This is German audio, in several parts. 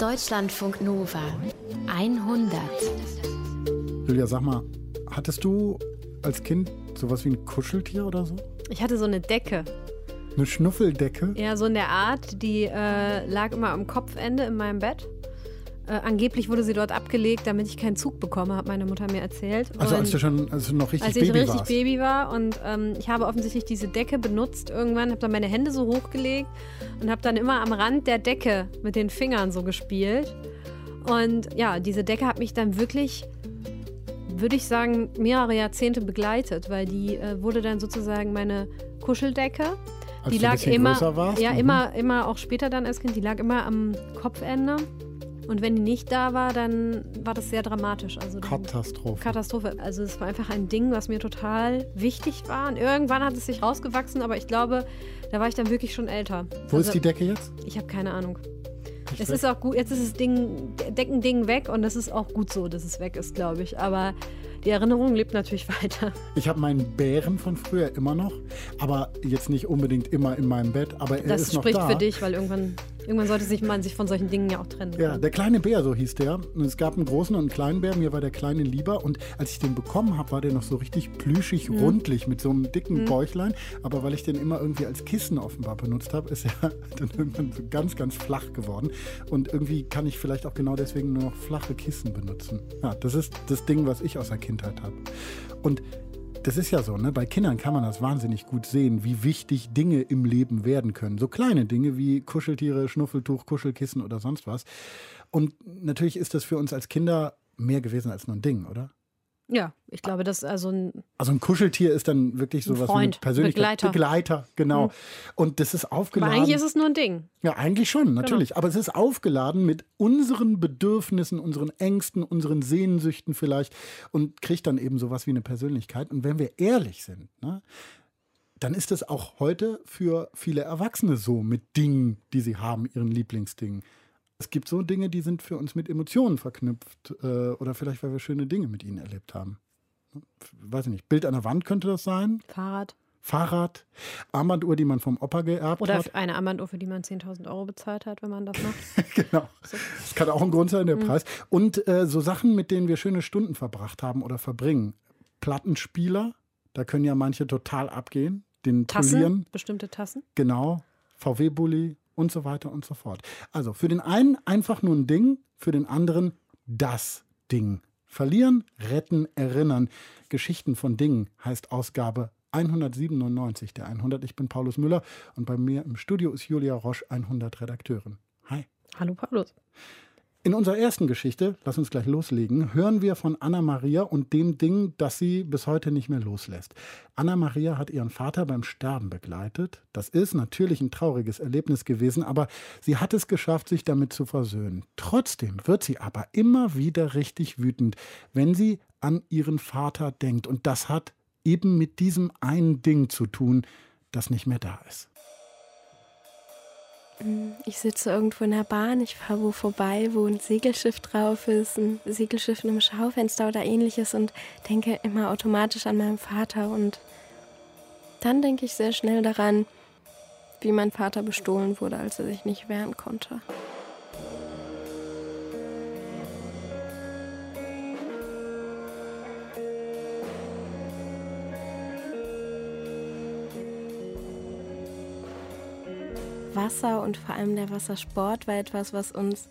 Deutschlandfunk Nova 100. Julia, sag mal, hattest du als Kind sowas wie ein Kuscheltier oder so? Ich hatte so eine Decke. Eine Schnuffeldecke? Ja, so in der Art. Die äh, lag immer am Kopfende in meinem Bett. Äh, angeblich wurde sie dort abgelegt, damit ich keinen Zug bekomme, hat meine Mutter mir erzählt. Also Und als du schon als du noch richtig als ich Baby richtig warst. Baby war und ähm, ich habe offensichtlich diese Decke benutzt irgendwann, habe dann meine Hände so hochgelegt und habe dann immer am Rand der Decke mit den Fingern so gespielt. Und ja, diese Decke hat mich dann wirklich, würde ich sagen, mehrere Jahrzehnte begleitet, weil die äh, wurde dann sozusagen meine Kuscheldecke. Als die lag immer, warst? ja, Mhm. immer, immer auch später dann als Kind, die lag immer am Kopfende. Und wenn die nicht da war, dann war das sehr dramatisch. Also Katastrophe. Katastrophe. Also es war einfach ein Ding, was mir total wichtig war. Und irgendwann hat es sich rausgewachsen, aber ich glaube, da war ich dann wirklich schon älter. Wo also, ist die Decke jetzt? Ich habe keine Ahnung. Nicht Es weg? ist auch gut, jetzt ist das Ding, Deckending weg und es ist auch gut so, dass es weg ist, glaube ich. Aber die Erinnerung lebt natürlich weiter. Ich habe meinen Bären von früher immer noch, aber jetzt nicht unbedingt immer in meinem Bett, aber er Das ist noch spricht da. für dich, weil irgendwann, irgendwann sollte sich man sich von solchen Dingen ja auch trennen. Ja, der kleine Bär, so hieß der. Und es gab einen großen und einen kleinen Bär. Mir war der kleine lieber. Und als ich den bekommen habe, war der noch so richtig plüschig, Mhm. rundlich mit so einem dicken Bäuchlein. Aber weil ich den immer irgendwie als Kissen offenbar benutzt habe, ist er dann irgendwann so ganz, ganz flach geworden. Und irgendwie kann ich vielleicht auch genau deswegen nur noch flache Kissen benutzen. Ja, das ist das Ding, was ich aus der Kindheit habe. Und das ist ja so, ne? Bei Kindern kann man das wahnsinnig gut sehen, wie wichtig Dinge im Leben werden können. So kleine Dinge wie Kuscheltiere, Schnuffeltuch, Kuschelkissen oder sonst was. Und natürlich ist das für uns als Kinder mehr gewesen als nur ein Ding, oder? Ja, ich glaube, das ist also ein Also ein Kuscheltier ist dann wirklich sowas wie eine Freund, Persönlichkeit. Begleiter. Begleiter, genau. Mhm. Und das ist Aber aufgeladen. eigentlich ist es nur ein Ding. Ja, eigentlich schon, Genau. natürlich. Aber es ist aufgeladen mit unseren Bedürfnissen, unseren Ängsten, unseren Sehnsüchten vielleicht und kriegt dann eben sowas wie eine Persönlichkeit. Und wenn wir ehrlich sind, ne, dann ist es auch heute für viele Erwachsene so mit Dingen, die sie haben, ihren Lieblingsdingen. Es gibt so Dinge, die sind für uns mit Emotionen verknüpft äh, oder vielleicht, weil wir schöne Dinge mit ihnen erlebt haben. Weiß ich nicht. Bild an der Wand könnte das sein. Fahrrad. Fahrrad, Armbanduhr, die man vom Opa geerbt Oder hat. eine Armbanduhr, für die man 10.000 Euro bezahlt hat, wenn man das macht. Genau. Das kann auch ein Grund sein, der Preis. Und äh, so Sachen, mit denen wir schöne Stunden verbracht haben oder verbringen. Plattenspieler, da können ja manche total abgehen. Den Tassen, polieren, bestimmte Tassen. genau. VW-Bully und so weiter und so fort. Also für den einen einfach nur ein Ding, für den anderen das Ding. Verlieren, retten, erinnern. Geschichten von Dingen heißt Ausgabe 197 der 100. Ich bin Paulus Müller und bei mir im Studio ist Julia Roche, 100 Redakteurin. Hi. Hallo Paulus. In unserer ersten Geschichte, lass uns gleich loslegen, hören wir von Anna Maria und dem Ding, das sie bis heute nicht mehr loslässt. Anna Maria hat ihren Vater beim Sterben begleitet. Das ist natürlich ein trauriges Erlebnis gewesen, aber sie hat es geschafft, sich damit zu versöhnen. Trotzdem wird sie aber immer wieder richtig wütend, wenn sie an ihren Vater denkt. Und das hat eben mit diesem einen Ding zu tun, das nicht mehr da ist. Ich sitze irgendwo in der Bahn, ich fahre wo vorbei, wo ein Segelschiff drauf ist, ein Segelschiff in einem Schaufenster oder ähnliches und denke immer automatisch an meinen Vater. Und dann denke ich sehr schnell daran, wie mein Vater bestohlen wurde, als er sich nicht wehren konnte. Wasser und vor allem der Wassersport war etwas, was uns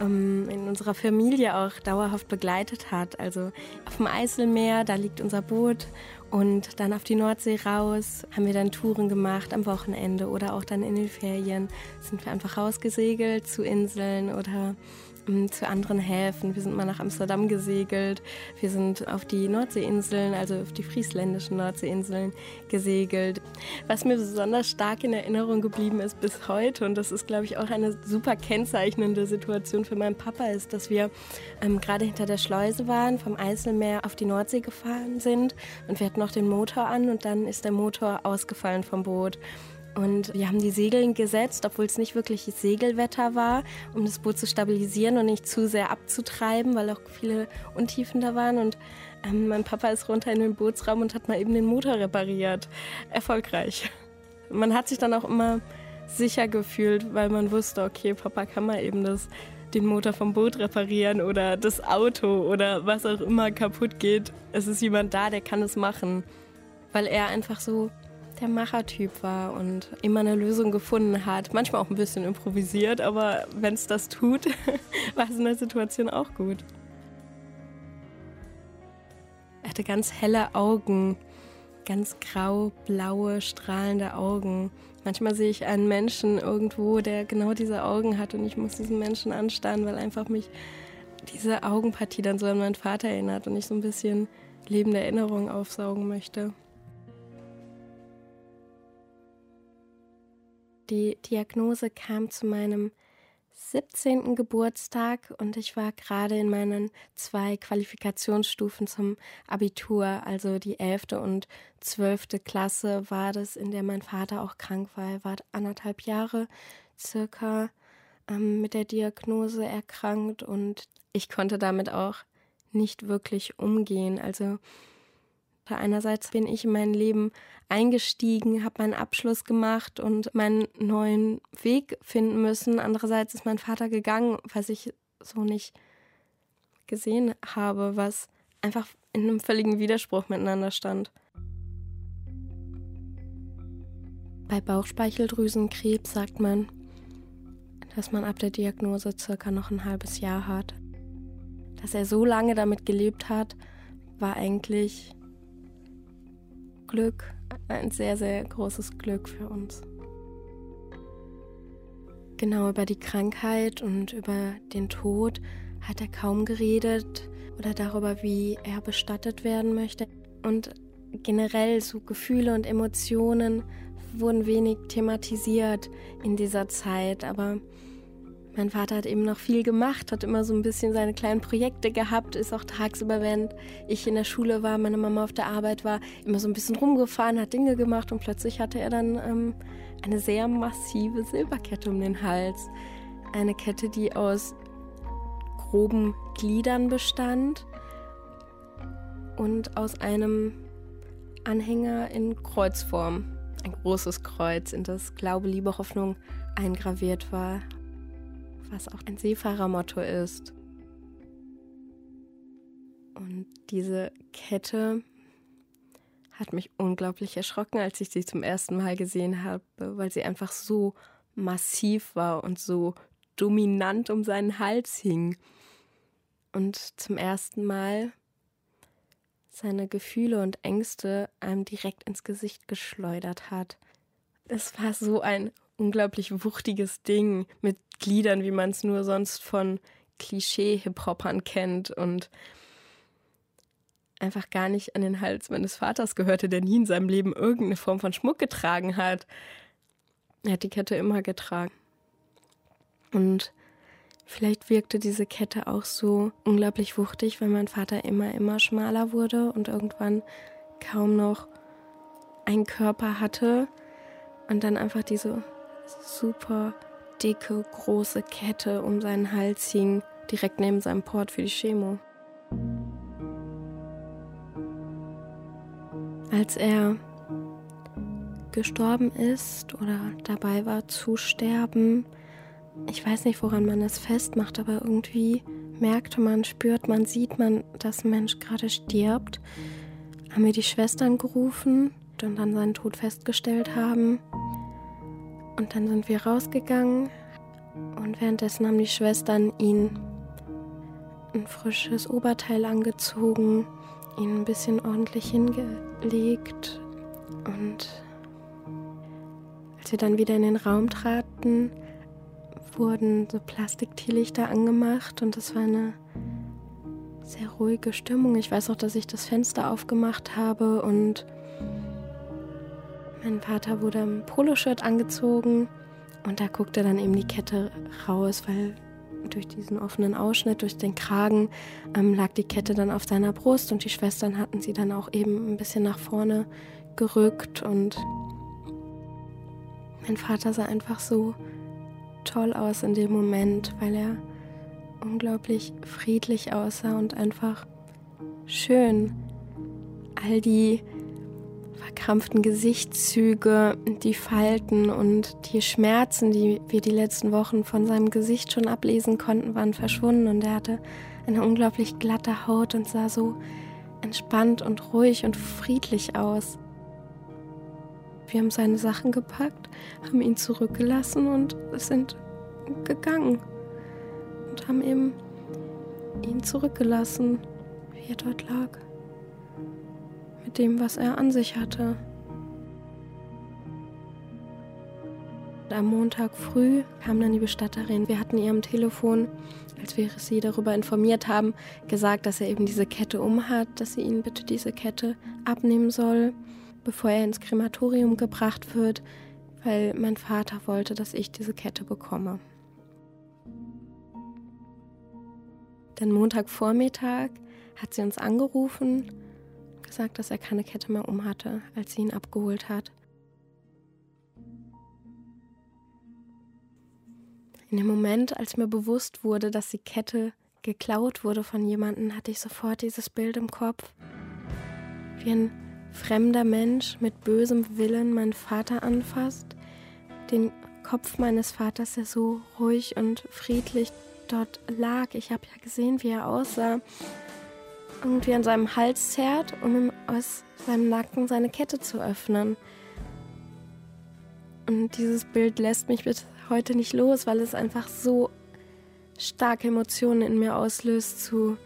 ähm, in unserer Familie auch dauerhaft begleitet hat. Also auf dem Eiselmeer, da liegt unser Boot und dann auf die Nordsee raus haben wir dann Touren gemacht am Wochenende oder auch dann in den Ferien sind wir einfach rausgesegelt zu Inseln oder zu anderen Häfen. Wir sind mal nach Amsterdam gesegelt. Wir sind auf die Nordseeinseln, also auf die friesländischen Nordseeinseln gesegelt. Was mir besonders stark in Erinnerung geblieben ist bis heute, und das ist, glaube ich, auch eine super kennzeichnende Situation für meinen Papa, ist, dass wir ähm, gerade hinter der Schleuse waren, vom Eiselmeer auf die Nordsee gefahren sind und wir hatten noch den Motor an und dann ist der Motor ausgefallen vom Boot. Und wir haben die Segeln gesetzt, obwohl es nicht wirklich Segelwetter war, um das Boot zu stabilisieren und nicht zu sehr abzutreiben, weil auch viele Untiefen da waren. Und ähm, mein Papa ist runter in den Bootsraum und hat mal eben den Motor repariert. Erfolgreich. Man hat sich dann auch immer sicher gefühlt, weil man wusste, okay, Papa kann mal eben das, den Motor vom Boot reparieren oder das Auto oder was auch immer kaputt geht. Es ist jemand da, der kann es machen, weil er einfach so der Machertyp war und immer eine Lösung gefunden hat. Manchmal auch ein bisschen improvisiert, aber wenn es das tut, war es in der Situation auch gut. Er hatte ganz helle Augen, ganz grau-blaue, strahlende Augen. Manchmal sehe ich einen Menschen irgendwo, der genau diese Augen hat und ich muss diesen Menschen anstarren, weil einfach mich diese Augenpartie dann so an meinen Vater erinnert und ich so ein bisschen lebende Erinnerungen aufsaugen möchte. Die Diagnose kam zu meinem 17. Geburtstag und ich war gerade in meinen zwei Qualifikationsstufen zum Abitur, also die 11. und 12. Klasse war das, in der mein Vater auch krank war. Er war anderthalb Jahre circa ähm, mit der Diagnose erkrankt und ich konnte damit auch nicht wirklich umgehen. Also Einerseits bin ich in mein Leben eingestiegen, habe meinen Abschluss gemacht und meinen neuen Weg finden müssen. Andererseits ist mein Vater gegangen, was ich so nicht gesehen habe, was einfach in einem völligen Widerspruch miteinander stand. Bei Bauchspeicheldrüsenkrebs sagt man, dass man ab der Diagnose circa noch ein halbes Jahr hat. Dass er so lange damit gelebt hat, war eigentlich Glück, ein sehr, sehr großes Glück für uns. Genau über die Krankheit und über den Tod hat er kaum geredet oder darüber, wie er bestattet werden möchte. Und generell so Gefühle und Emotionen wurden wenig thematisiert in dieser Zeit, aber mein Vater hat eben noch viel gemacht, hat immer so ein bisschen seine kleinen Projekte gehabt, ist auch tagsüber, während ich in der Schule war, meine Mama auf der Arbeit war, immer so ein bisschen rumgefahren, hat Dinge gemacht und plötzlich hatte er dann ähm, eine sehr massive Silberkette um den Hals. Eine Kette, die aus groben Gliedern bestand und aus einem Anhänger in Kreuzform. Ein großes Kreuz, in das Glaube, Liebe, Hoffnung eingraviert war was auch ein Seefahrermotto ist. Und diese Kette hat mich unglaublich erschrocken, als ich sie zum ersten Mal gesehen habe, weil sie einfach so massiv war und so dominant um seinen Hals hing. Und zum ersten Mal seine Gefühle und Ängste einem direkt ins Gesicht geschleudert hat. Es war so ein unglaublich wuchtiges Ding mit Gliedern, wie man es nur sonst von Klischee-Hip-Hopern kennt und einfach gar nicht an den Hals meines Vaters gehörte, der nie in seinem Leben irgendeine Form von Schmuck getragen hat. Er hat die Kette immer getragen. Und vielleicht wirkte diese Kette auch so unglaublich wuchtig, weil mein Vater immer, immer schmaler wurde und irgendwann kaum noch einen Körper hatte und dann einfach diese super dicke, große Kette um seinen Hals hing, direkt neben seinem Port für die Chemo. Als er gestorben ist oder dabei war zu sterben, ich weiß nicht, woran man das festmacht, aber irgendwie merkte man, spürt man, sieht man, dass ein Mensch gerade stirbt, haben wir die Schwestern gerufen und dann seinen Tod festgestellt haben. Und dann sind wir rausgegangen. Und währenddessen haben die Schwestern ihn ein frisches Oberteil angezogen, ihn ein bisschen ordentlich hingelegt. Und als wir dann wieder in den Raum traten, wurden so Plastikteelichter angemacht. Und es war eine sehr ruhige Stimmung. Ich weiß auch, dass ich das Fenster aufgemacht habe und mein Vater wurde im Poloshirt angezogen und da guckte dann eben die Kette raus, weil durch diesen offenen Ausschnitt, durch den Kragen, ähm, lag die Kette dann auf seiner Brust und die Schwestern hatten sie dann auch eben ein bisschen nach vorne gerückt und mein Vater sah einfach so toll aus in dem Moment, weil er unglaublich friedlich aussah und einfach schön. All die verkrampften Gesichtszüge, die Falten und die Schmerzen, die wir die letzten Wochen von seinem Gesicht schon ablesen konnten, waren verschwunden und er hatte eine unglaublich glatte Haut und sah so entspannt und ruhig und friedlich aus. Wir haben seine Sachen gepackt, haben ihn zurückgelassen und sind gegangen und haben eben ihn zurückgelassen, wie er dort lag mit dem, was er an sich hatte. Am Montag früh kam dann die Bestatterin. Wir hatten ihr am Telefon, als wir sie darüber informiert haben, gesagt, dass er eben diese Kette umhat, dass sie ihn bitte diese Kette abnehmen soll, bevor er ins Krematorium gebracht wird, weil mein Vater wollte, dass ich diese Kette bekomme. Dann Montagvormittag hat sie uns angerufen gesagt, dass er keine Kette mehr um hatte, als sie ihn abgeholt hat. In dem Moment, als mir bewusst wurde, dass die Kette geklaut wurde von jemandem, hatte ich sofort dieses Bild im Kopf. Wie ein fremder Mensch mit bösem Willen meinen Vater anfasst, den Kopf meines Vaters, der so ruhig und friedlich dort lag. Ich habe ja gesehen, wie er aussah irgendwie an seinem Hals zerrt, um ihm aus seinem Nacken seine Kette zu öffnen. Und dieses Bild lässt mich bis heute nicht los, weil es einfach so starke Emotionen in mir auslöst, zu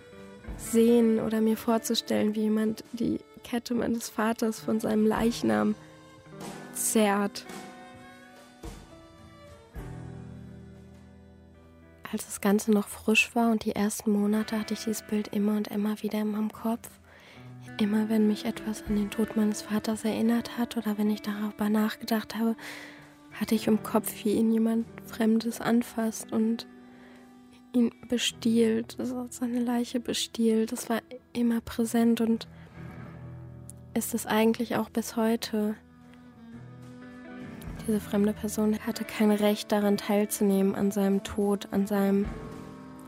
sehen oder mir vorzustellen, wie jemand die Kette meines Vaters von seinem Leichnam zerrt. Als das Ganze noch frisch war und die ersten Monate hatte ich dieses Bild immer und immer wieder in meinem Kopf. Immer wenn mich etwas an den Tod meines Vaters erinnert hat oder wenn ich darüber nachgedacht habe, hatte ich im Kopf, wie ihn jemand Fremdes anfasst und ihn bestiehlt, also seine Leiche bestiehlt. Das war immer präsent und ist es eigentlich auch bis heute. Diese fremde Person hatte kein Recht daran teilzunehmen, an seinem Tod, an seinem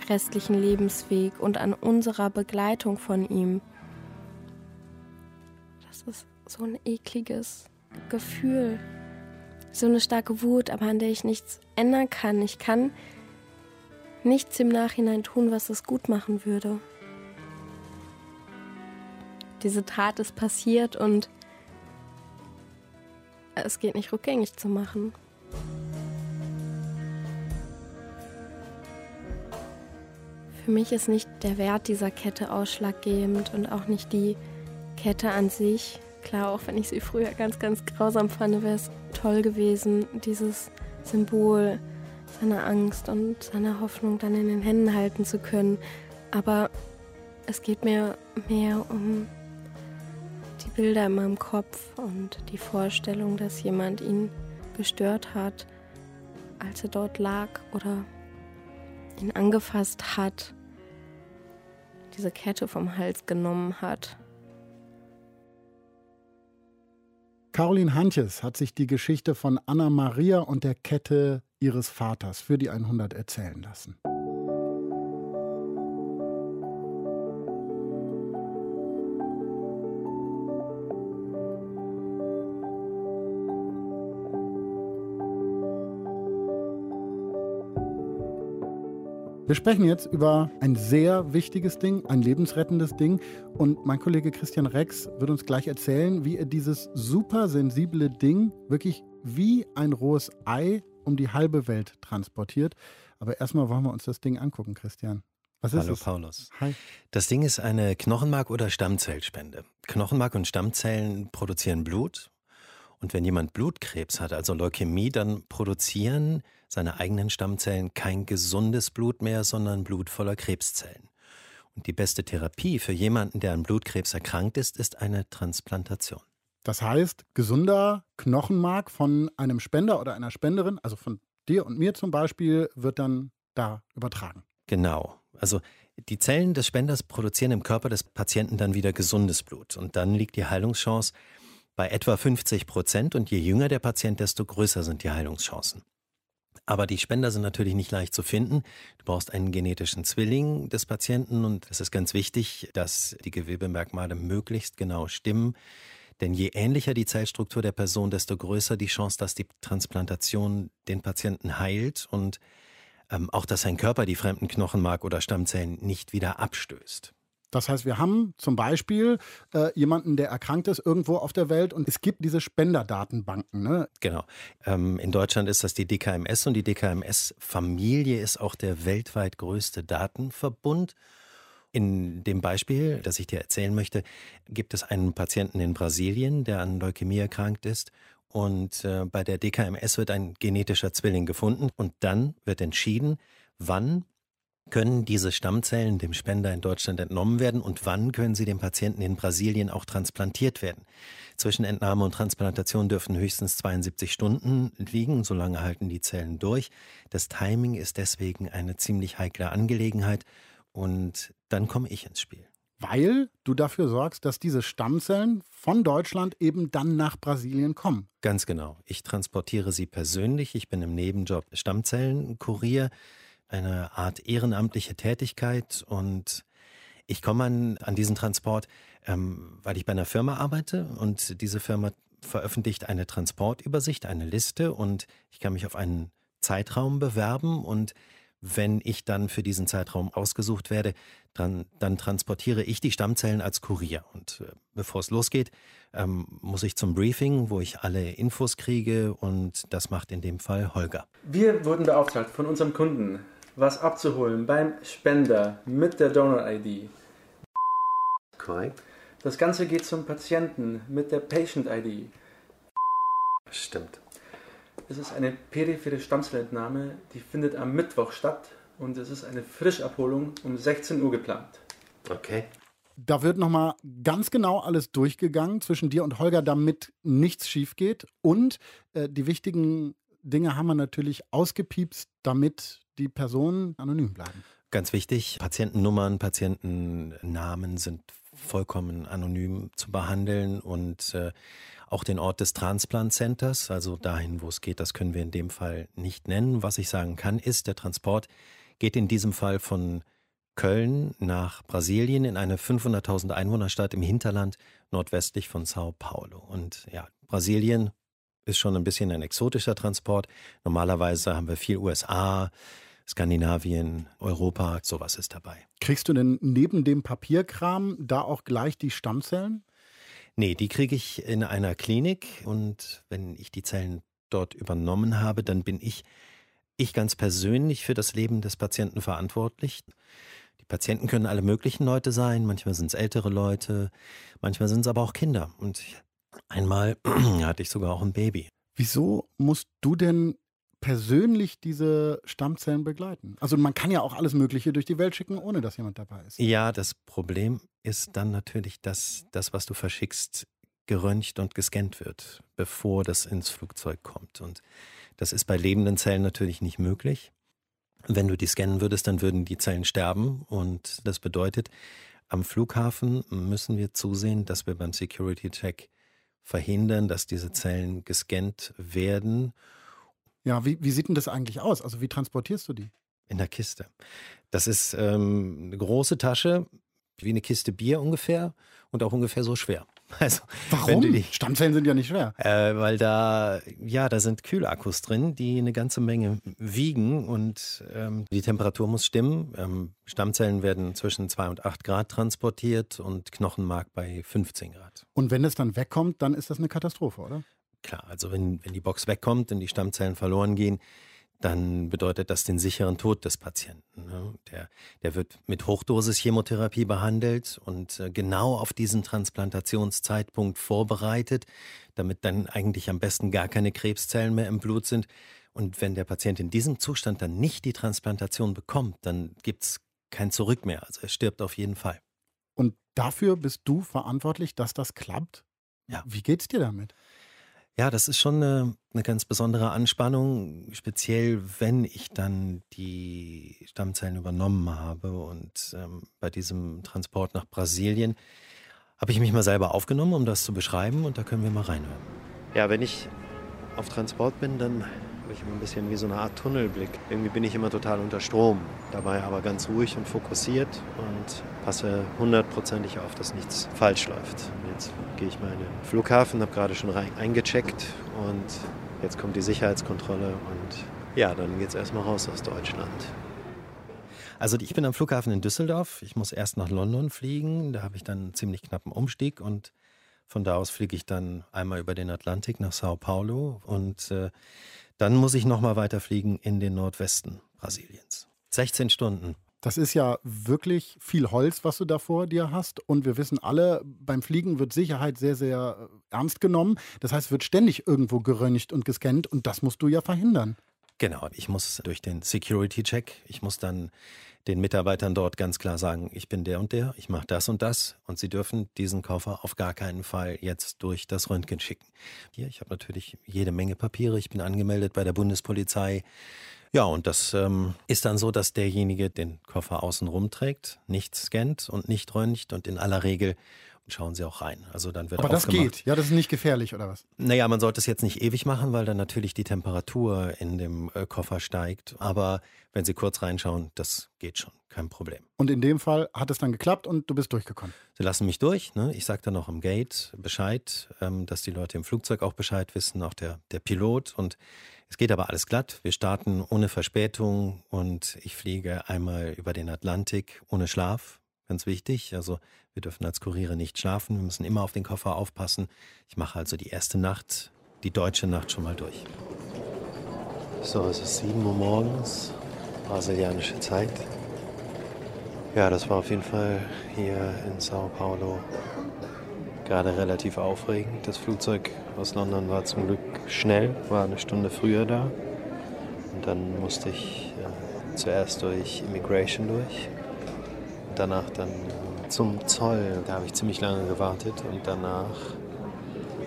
restlichen Lebensweg und an unserer Begleitung von ihm. Das ist so ein ekliges Gefühl, so eine starke Wut, aber an der ich nichts ändern kann. Ich kann nichts im Nachhinein tun, was es gut machen würde. Diese Tat ist passiert und es geht nicht rückgängig zu machen. Für mich ist nicht der Wert dieser Kette ausschlaggebend und auch nicht die Kette an sich. Klar, auch wenn ich sie früher ganz, ganz grausam fand, wäre es toll gewesen, dieses Symbol seiner Angst und seiner Hoffnung dann in den Händen halten zu können. Aber es geht mir mehr um Bilder in meinem Kopf und die Vorstellung, dass jemand ihn gestört hat, als er dort lag oder ihn angefasst hat, diese Kette vom Hals genommen hat. Caroline Hantjes hat sich die Geschichte von Anna Maria und der Kette ihres Vaters für die 100 erzählen lassen. Wir sprechen jetzt über ein sehr wichtiges Ding, ein lebensrettendes Ding. Und mein Kollege Christian Rex wird uns gleich erzählen, wie er dieses super sensible Ding wirklich wie ein rohes Ei um die halbe Welt transportiert. Aber erstmal wollen wir uns das Ding angucken, Christian. Was Hallo ist Paulus. Hi. Das Ding ist eine Knochenmark- oder Stammzellspende. Knochenmark und Stammzellen produzieren Blut. Und wenn jemand Blutkrebs hat, also Leukämie, dann produzieren seine eigenen Stammzellen kein gesundes Blut mehr, sondern Blut voller Krebszellen. Und die beste Therapie für jemanden, der an Blutkrebs erkrankt ist, ist eine Transplantation. Das heißt, gesunder Knochenmark von einem Spender oder einer Spenderin, also von dir und mir zum Beispiel, wird dann da übertragen. Genau. Also die Zellen des Spenders produzieren im Körper des Patienten dann wieder gesundes Blut. Und dann liegt die Heilungschance bei etwa 50 Prozent. Und je jünger der Patient, desto größer sind die Heilungschancen. Aber die Spender sind natürlich nicht leicht zu finden. Du brauchst einen genetischen Zwilling des Patienten und es ist ganz wichtig, dass die Gewebemerkmale möglichst genau stimmen. Denn je ähnlicher die Zellstruktur der Person, desto größer die Chance, dass die Transplantation den Patienten heilt und ähm, auch, dass sein Körper die fremden Knochenmark oder Stammzellen nicht wieder abstößt. Das heißt, wir haben zum Beispiel äh, jemanden, der erkrankt ist irgendwo auf der Welt und es gibt diese Spenderdatenbanken. Ne? Genau. Ähm, in Deutschland ist das die DKMS und die DKMS-Familie ist auch der weltweit größte Datenverbund. In dem Beispiel, das ich dir erzählen möchte, gibt es einen Patienten in Brasilien, der an Leukämie erkrankt ist. Und äh, bei der DKMS wird ein genetischer Zwilling gefunden. Und dann wird entschieden, wann können diese Stammzellen dem Spender in Deutschland entnommen werden und wann können sie dem Patienten in Brasilien auch transplantiert werden. Zwischen Entnahme und Transplantation dürfen höchstens 72 Stunden liegen, solange halten die Zellen durch. Das Timing ist deswegen eine ziemlich heikle Angelegenheit und dann komme ich ins Spiel. Weil du dafür sorgst, dass diese Stammzellen von Deutschland eben dann nach Brasilien kommen. Ganz genau. Ich transportiere sie persönlich. Ich bin im Nebenjob Stammzellenkurier eine Art ehrenamtliche Tätigkeit und ich komme an, an diesen Transport, ähm, weil ich bei einer Firma arbeite und diese Firma veröffentlicht eine Transportübersicht, eine Liste und ich kann mich auf einen Zeitraum bewerben und wenn ich dann für diesen Zeitraum ausgesucht werde, dann, dann transportiere ich die Stammzellen als Kurier. Und äh, bevor es losgeht, ähm, muss ich zum Briefing, wo ich alle Infos kriege und das macht in dem Fall Holger. Wir wurden beauftragt von unserem Kunden, was abzuholen beim Spender mit der Donor-ID. Korrekt. Das Ganze geht zum Patienten mit der Patient-ID. Stimmt. Es ist eine periphere Stammzellentnahme, die findet am Mittwoch statt und es ist eine Frischabholung um 16 Uhr geplant. Okay. Da wird nochmal ganz genau alles durchgegangen zwischen dir und Holger, damit nichts schief geht. Und äh, die wichtigen Dinge haben wir natürlich ausgepiepst, damit die Personen anonym bleiben. Ganz wichtig, Patientennummern, Patientennamen sind vollkommen anonym zu behandeln und äh, auch den Ort des Transplant Centers, also dahin, wo es geht, das können wir in dem Fall nicht nennen. Was ich sagen kann, ist, der Transport geht in diesem Fall von Köln nach Brasilien in eine 500.000 Einwohnerstadt im Hinterland nordwestlich von Sao Paulo. Und ja, Brasilien ist schon ein bisschen ein exotischer Transport. Normalerweise haben wir viel USA, Skandinavien, Europa, sowas ist dabei. Kriegst du denn neben dem Papierkram da auch gleich die Stammzellen? Nee, die kriege ich in einer Klinik und wenn ich die Zellen dort übernommen habe, dann bin ich, ich ganz persönlich für das Leben des Patienten verantwortlich. Die Patienten können alle möglichen Leute sein, manchmal sind es ältere Leute, manchmal sind es aber auch Kinder. Und einmal hatte ich sogar auch ein Baby. Wieso musst du denn persönlich diese Stammzellen begleiten? Also man kann ja auch alles Mögliche durch die Welt schicken, ohne dass jemand dabei ist. Ja, das Problem ist dann natürlich, dass das, was du verschickst, geröntgt und gescannt wird, bevor das ins Flugzeug kommt. Und das ist bei lebenden Zellen natürlich nicht möglich. Wenn du die scannen würdest, dann würden die Zellen sterben. Und das bedeutet, am Flughafen müssen wir zusehen, dass wir beim Security-Check verhindern, dass diese Zellen gescannt werden ja, wie, wie sieht denn das eigentlich aus? Also wie transportierst du die? In der Kiste. Das ist ähm, eine große Tasche, wie eine Kiste Bier ungefähr und auch ungefähr so schwer. Also, Warum? Die, Stammzellen sind ja nicht schwer. Äh, weil da, ja, da sind Kühlakkus drin, die eine ganze Menge wiegen und ähm, die Temperatur muss stimmen. Ähm, Stammzellen werden zwischen 2 und 8 Grad transportiert und Knochenmark bei 15 Grad. Und wenn es dann wegkommt, dann ist das eine Katastrophe, oder? Klar, also wenn, wenn die Box wegkommt und die Stammzellen verloren gehen, dann bedeutet das den sicheren Tod des Patienten. Ne? Der, der wird mit Hochdosis Chemotherapie behandelt und äh, genau auf diesen Transplantationszeitpunkt vorbereitet, damit dann eigentlich am besten gar keine Krebszellen mehr im Blut sind. Und wenn der Patient in diesem Zustand dann nicht die Transplantation bekommt, dann gibt es kein Zurück mehr. Also er stirbt auf jeden Fall. Und dafür bist du verantwortlich, dass das klappt? Ja. Wie geht's dir damit? Ja, das ist schon eine, eine ganz besondere Anspannung, speziell wenn ich dann die Stammzellen übernommen habe. Und ähm, bei diesem Transport nach Brasilien habe ich mich mal selber aufgenommen, um das zu beschreiben. Und da können wir mal reinhören. Ja, wenn ich auf Transport bin, dann habe ich immer ein bisschen wie so eine Art Tunnelblick. Irgendwie bin ich immer total unter Strom, dabei aber ganz ruhig und fokussiert und passe hundertprozentig auf, dass nichts falsch läuft. Jetzt gehe ich mal in den Flughafen, habe gerade schon rein, eingecheckt und jetzt kommt die Sicherheitskontrolle und ja, dann geht es erstmal raus aus Deutschland. Also ich bin am Flughafen in Düsseldorf. Ich muss erst nach London fliegen. Da habe ich dann einen ziemlich knappen Umstieg und von da aus fliege ich dann einmal über den Atlantik nach Sao Paulo und äh, dann muss ich nochmal weiterfliegen in den Nordwesten Brasiliens. 16 Stunden. Das ist ja wirklich viel Holz, was du da vor dir hast. Und wir wissen alle, beim Fliegen wird Sicherheit sehr, sehr äh, ernst genommen. Das heißt, wird ständig irgendwo geröntgt und gescannt und das musst du ja verhindern. Genau, ich muss durch den Security-Check, ich muss dann den Mitarbeitern dort ganz klar sagen, ich bin der und der, ich mache das und das und sie dürfen diesen Koffer auf gar keinen Fall jetzt durch das Röntgen schicken. Hier, ich habe natürlich jede Menge Papiere, ich bin angemeldet bei der Bundespolizei. Ja, und das ähm, ist dann so, dass derjenige den Koffer außen rumträgt, nicht scannt und nicht röntgt und in aller Regel schauen Sie auch rein. Also dann wird Aber das geht, ja, das ist nicht gefährlich oder was? Naja, man sollte es jetzt nicht ewig machen, weil dann natürlich die Temperatur in dem äh, Koffer steigt. Aber wenn Sie kurz reinschauen, das geht schon, kein Problem. Und in dem Fall hat es dann geklappt und du bist durchgekommen? Sie lassen mich durch. Ne? Ich sage dann auch am Gate Bescheid, ähm, dass die Leute im Flugzeug auch Bescheid wissen, auch der, der Pilot. Und es geht aber alles glatt. Wir starten ohne Verspätung und ich fliege einmal über den Atlantik ohne Schlaf. Ganz wichtig. Also wir dürfen als Kuriere nicht schlafen, wir müssen immer auf den Koffer aufpassen. Ich mache also die erste Nacht, die deutsche Nacht schon mal durch. So, es ist 7 Uhr morgens, brasilianische Zeit. Ja, das war auf jeden Fall hier in Sao Paulo gerade relativ aufregend. Das Flugzeug aus London war zum Glück schnell, war eine Stunde früher da. Und dann musste ich äh, zuerst durch Immigration durch, danach dann zum Zoll. Da habe ich ziemlich lange gewartet und danach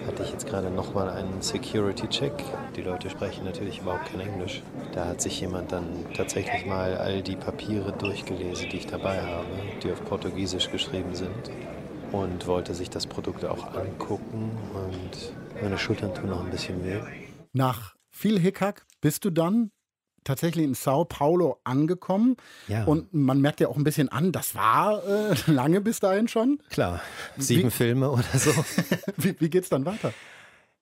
hatte ich jetzt gerade nochmal einen Security-Check. Die Leute sprechen natürlich überhaupt kein Englisch. Da hat sich jemand dann tatsächlich mal all die Papiere durchgelesen, die ich dabei habe, die auf Portugiesisch geschrieben sind und wollte sich das Produkt auch angucken und meine Schultern tun noch ein bisschen weh. Nach viel Hickhack bist du dann tatsächlich in Sao Paulo angekommen. Ja. Und man merkt ja auch ein bisschen an, das war äh, lange bis dahin schon. Klar, sieben wie, Filme oder so. wie, wie geht's dann weiter?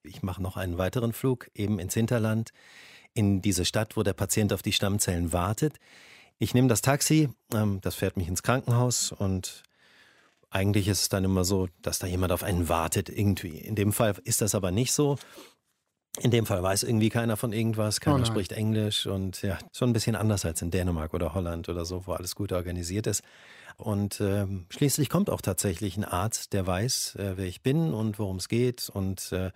Ich mache noch einen weiteren Flug eben ins Hinterland, in diese Stadt, wo der Patient auf die Stammzellen wartet. Ich nehme das Taxi, ähm, das fährt mich ins Krankenhaus und eigentlich ist es dann immer so, dass da jemand auf einen wartet irgendwie. In dem Fall ist das aber nicht so. In dem Fall weiß irgendwie keiner von irgendwas, keiner oh spricht Englisch und ja, schon ein bisschen anders als in Dänemark oder Holland oder so, wo alles gut organisiert ist. Und äh, schließlich kommt auch tatsächlich ein Arzt, der weiß, äh, wer ich bin und worum es geht. Und äh,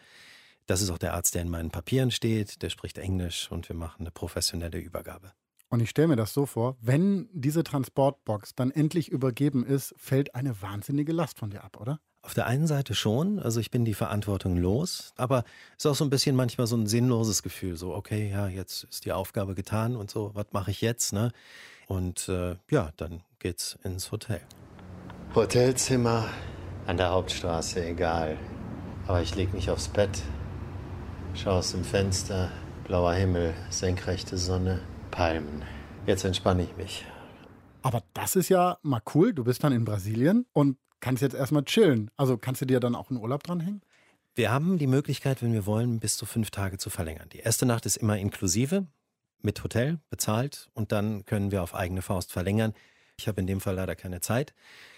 das ist auch der Arzt, der in meinen Papieren steht, der spricht Englisch und wir machen eine professionelle Übergabe. Und ich stelle mir das so vor, wenn diese Transportbox dann endlich übergeben ist, fällt eine wahnsinnige Last von dir ab, oder? Auf der einen Seite schon, also ich bin die Verantwortung los, aber es ist auch so ein bisschen manchmal so ein sinnloses Gefühl, so okay, ja, jetzt ist die Aufgabe getan und so, was mache ich jetzt, ne? Und äh, ja, dann geht's ins Hotel. Hotelzimmer an der Hauptstraße, egal. Aber ich lege mich aufs Bett, schaue aus dem Fenster, blauer Himmel, senkrechte Sonne, Palmen. Jetzt entspanne ich mich. Aber das ist ja mal cool. Du bist dann in Brasilien und kannst jetzt erstmal chillen. Also kannst du dir dann auch einen Urlaub dranhängen? Wir haben die Möglichkeit, wenn wir wollen, bis zu fünf Tage zu verlängern. Die erste Nacht ist immer inklusive, mit Hotel bezahlt und dann können wir auf eigene Faust verlängern. Ich habe in dem Fall leider keine Zeit.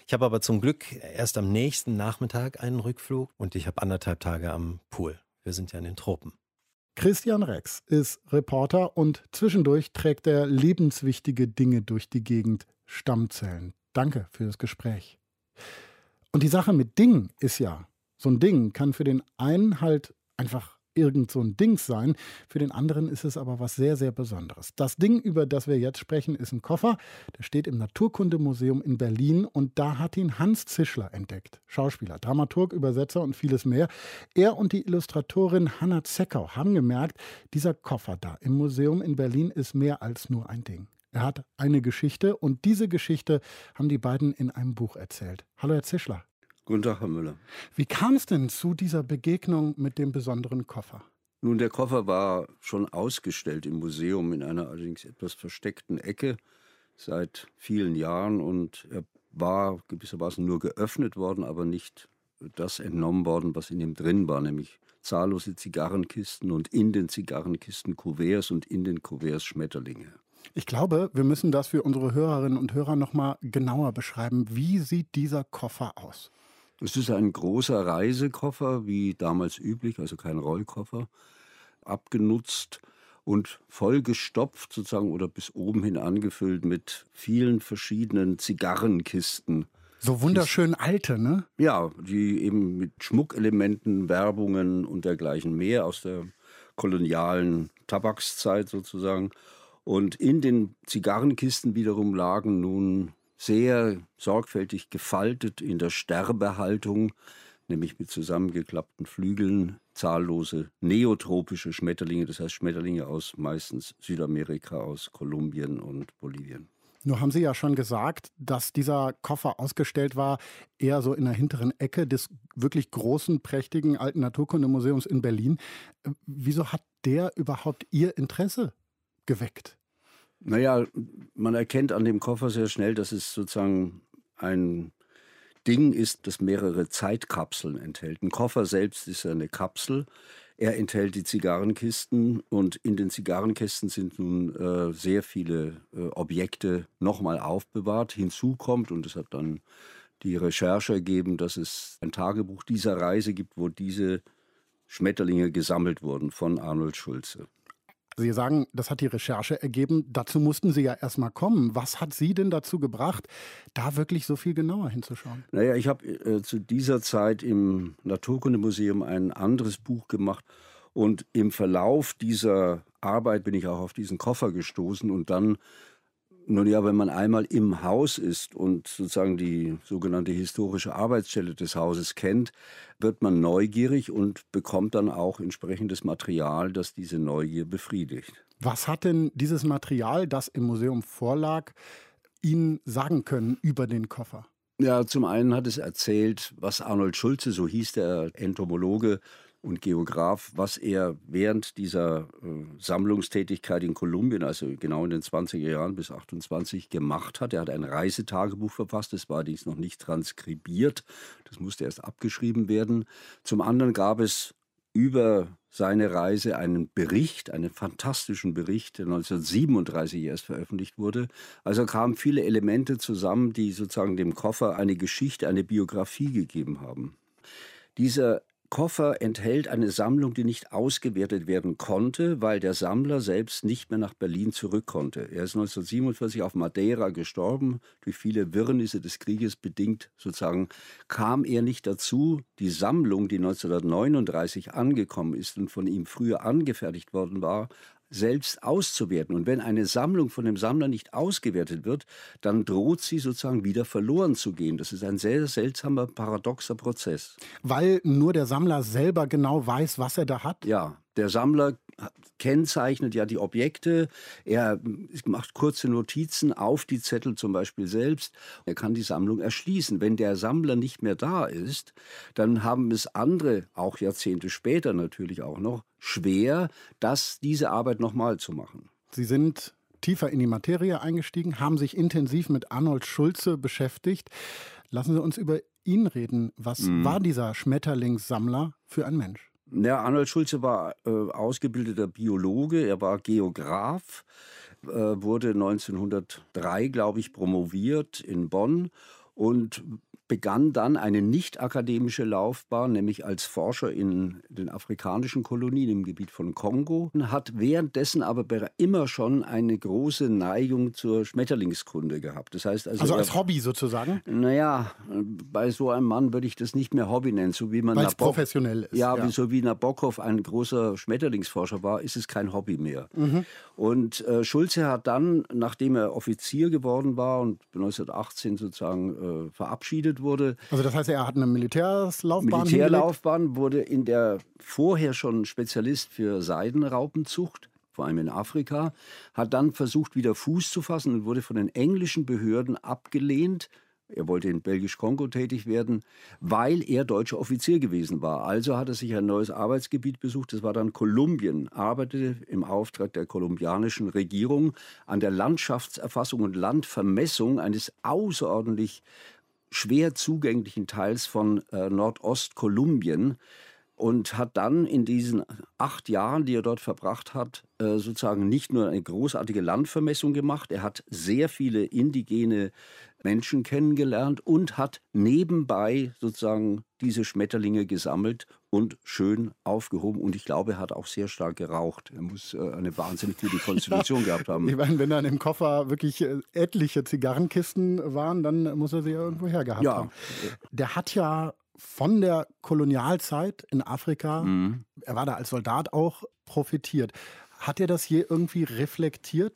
Ich habe aber zum Glück erst am nächsten Nachmittag einen Rückflug und ich habe anderthalb Tage am Pool. Wir sind ja in den Tropen. Christian Rex ist Reporter und zwischendurch trägt er lebenswichtige Dinge durch die Gegend, Stammzellen. Danke für das Gespräch. Und die Sache mit Ding ist ja, so ein Ding kann für den einen halt einfach irgend so ein Dings sein. Für den anderen ist es aber was sehr, sehr Besonderes. Das Ding, über das wir jetzt sprechen, ist ein Koffer. Der steht im Naturkundemuseum in Berlin und da hat ihn Hans Zischler entdeckt. Schauspieler, Dramaturg, Übersetzer und vieles mehr. Er und die Illustratorin Hanna Zeckau haben gemerkt, dieser Koffer da im Museum in Berlin ist mehr als nur ein Ding. Er hat eine Geschichte und diese Geschichte haben die beiden in einem Buch erzählt. Hallo, Herr Zischler. Guten Tag, Herr Müller. Wie kam es denn zu dieser Begegnung mit dem besonderen Koffer? Nun, der Koffer war schon ausgestellt im Museum in einer allerdings etwas versteckten Ecke seit vielen Jahren und er war gewissermaßen nur geöffnet worden, aber nicht das entnommen worden, was in ihm drin war, nämlich zahllose Zigarrenkisten und in den Zigarrenkisten Kuverts und in den Kuverts Schmetterlinge. Ich glaube, wir müssen das für unsere Hörerinnen und Hörer noch mal genauer beschreiben. Wie sieht dieser Koffer aus? Es ist ein großer Reisekoffer, wie damals üblich, also kein Rollkoffer, abgenutzt und vollgestopft sozusagen oder bis oben hin angefüllt mit vielen verschiedenen Zigarrenkisten. So wunderschön alte, ne? Ja, die eben mit Schmuckelementen, Werbungen und dergleichen mehr aus der kolonialen Tabakszeit sozusagen. Und in den Zigarrenkisten wiederum lagen nun sehr sorgfältig gefaltet in der Sterbehaltung, nämlich mit zusammengeklappten Flügeln, zahllose neotropische Schmetterlinge, das heißt Schmetterlinge aus meistens Südamerika, aus Kolumbien und Bolivien. Nur haben Sie ja schon gesagt, dass dieser Koffer ausgestellt war, eher so in der hinteren Ecke des wirklich großen, prächtigen alten Naturkundemuseums in Berlin. Wieso hat der überhaupt Ihr Interesse geweckt? Naja, man erkennt an dem Koffer sehr schnell, dass es sozusagen ein Ding ist, das mehrere Zeitkapseln enthält. Ein Koffer selbst ist eine Kapsel. Er enthält die Zigarrenkisten und in den Zigarrenkästen sind nun äh, sehr viele äh, Objekte nochmal aufbewahrt. Hinzu kommt, und das hat dann die Recherche ergeben, dass es ein Tagebuch dieser Reise gibt, wo diese Schmetterlinge gesammelt wurden von Arnold Schulze. Sie sagen, das hat die Recherche ergeben. Dazu mussten Sie ja erstmal kommen. Was hat Sie denn dazu gebracht, da wirklich so viel genauer hinzuschauen? Naja, ich habe äh, zu dieser Zeit im Naturkundemuseum ein anderes Buch gemacht. Und im Verlauf dieser Arbeit bin ich auch auf diesen Koffer gestoßen und dann nun ja, wenn man einmal im Haus ist und sozusagen die sogenannte historische Arbeitsstelle des Hauses kennt, wird man neugierig und bekommt dann auch entsprechendes Material, das diese Neugier befriedigt. Was hat denn dieses Material, das im Museum vorlag, Ihnen sagen können über den Koffer? Ja, zum einen hat es erzählt, was Arnold Schulze, so hieß der Entomologe, und Geograf, was er während dieser äh, Sammlungstätigkeit in Kolumbien, also genau in den 20er Jahren bis 28, gemacht hat. Er hat ein Reisetagebuch verfasst, das war dies noch nicht transkribiert, das musste erst abgeschrieben werden. Zum anderen gab es über seine Reise einen Bericht, einen fantastischen Bericht, der 1937 erst veröffentlicht wurde. Also kamen viele Elemente zusammen, die sozusagen dem Koffer eine Geschichte, eine Biografie gegeben haben. Dieser Koffer enthält eine Sammlung, die nicht ausgewertet werden konnte, weil der Sammler selbst nicht mehr nach Berlin zurück konnte. Er ist 1947 auf Madeira gestorben. Durch viele Wirrnisse des Krieges bedingt sozusagen kam er nicht dazu, die Sammlung, die 1939 angekommen ist und von ihm früher angefertigt worden war, selbst auszuwerten. Und wenn eine Sammlung von dem Sammler nicht ausgewertet wird, dann droht sie sozusagen wieder verloren zu gehen. Das ist ein sehr seltsamer, paradoxer Prozess. Weil nur der Sammler selber genau weiß, was er da hat? Ja, der Sammler kennzeichnet ja die Objekte, er macht kurze Notizen auf die Zettel zum Beispiel selbst. Er kann die Sammlung erschließen. Wenn der Sammler nicht mehr da ist, dann haben es andere, auch Jahrzehnte später natürlich auch noch, schwer, das, diese Arbeit nochmal zu machen. Sie sind tiefer in die Materie eingestiegen, haben sich intensiv mit Arnold Schulze beschäftigt. Lassen Sie uns über ihn reden. Was mhm. war dieser Schmetterlingssammler für ein Mensch? Ja, Arnold Schulze war äh, ausgebildeter Biologe, er war Geograf, äh, wurde 1903, glaube ich, promoviert in Bonn und begann dann eine nicht akademische Laufbahn, nämlich als Forscher in den afrikanischen Kolonien im Gebiet von Kongo, hat währenddessen aber immer schon eine große Neigung zur Schmetterlingskunde gehabt. Das heißt also, also als er, Hobby sozusagen? Naja, bei so einem Mann würde ich das nicht mehr Hobby nennen, so wie man Weil es professionell ist. Ja, ja, so wie Nabokov ein großer Schmetterlingsforscher war, ist es kein Hobby mehr. Mhm. Und äh, Schulze hat dann, nachdem er Offizier geworden war und 1918 sozusagen äh, verabschiedet wurde. Also das heißt, er hat eine Militärlaufbahn Militärlaufbahn, hingelegt? wurde in der vorher schon Spezialist für Seidenraupenzucht vor allem in Afrika, hat dann versucht, wieder Fuß zu fassen und wurde von den englischen Behörden abgelehnt, Er wollte in Belgisch-Kongo tätig werden, weil er deutscher Offizier gewesen war. Also hat er sich ein neues Arbeitsgebiet besucht. Das war dann Kolumbien. Arbeitete im Auftrag der kolumbianischen Regierung an der Landschaftserfassung und Landvermessung eines außerordentlich schwer zugänglichen Teils von äh, Nordostkolumbien und hat dann in diesen acht Jahren, die er dort verbracht hat, äh, sozusagen nicht nur eine großartige Landvermessung gemacht, er hat sehr viele indigene Menschen kennengelernt und hat nebenbei sozusagen diese Schmetterlinge gesammelt und schön aufgehoben. Und ich glaube, er hat auch sehr stark geraucht. Er muss äh, eine wahnsinnig gute Konstitution ja, gehabt haben. Ich meine, wenn dann im Koffer wirklich äh, etliche Zigarrenkisten waren, dann muss er sie irgendwo hergehabt ja. haben. Der hat ja von der Kolonialzeit in Afrika, mhm. er war da als Soldat auch, profitiert. Hat er das je irgendwie reflektiert?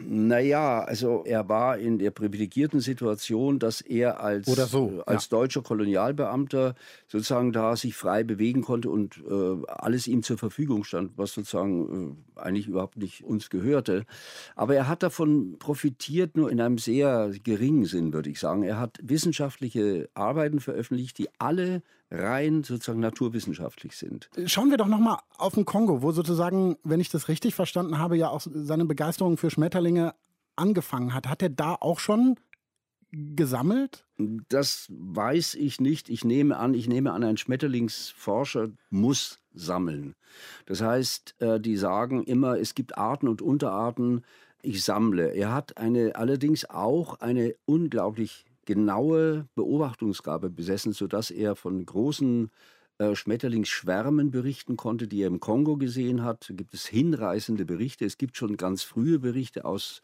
Naja, also er war in der privilegierten Situation, dass er als, so, als ja. deutscher Kolonialbeamter sozusagen da sich frei bewegen konnte und äh, alles ihm zur Verfügung stand, was sozusagen äh, eigentlich überhaupt nicht uns gehörte. Aber er hat davon profitiert, nur in einem sehr geringen Sinn, würde ich sagen. Er hat wissenschaftliche Arbeiten veröffentlicht, die alle rein sozusagen naturwissenschaftlich sind. Schauen wir doch noch mal auf den Kongo, wo sozusagen, wenn ich das richtig verstanden habe, ja auch seine Begeisterung für Schmetterlinge angefangen hat. Hat er da auch schon gesammelt? Das weiß ich nicht. Ich nehme an, ich nehme an, ein Schmetterlingsforscher muss sammeln. Das heißt, äh, die sagen immer, es gibt Arten und Unterarten. Ich sammle. Er hat eine allerdings auch eine unglaublich genaue Beobachtungsgabe besessen, sodass er von großen äh, Schmetterlingsschwärmen berichten konnte, die er im Kongo gesehen hat. Da gibt es hinreißende Berichte. Es gibt schon ganz frühe Berichte aus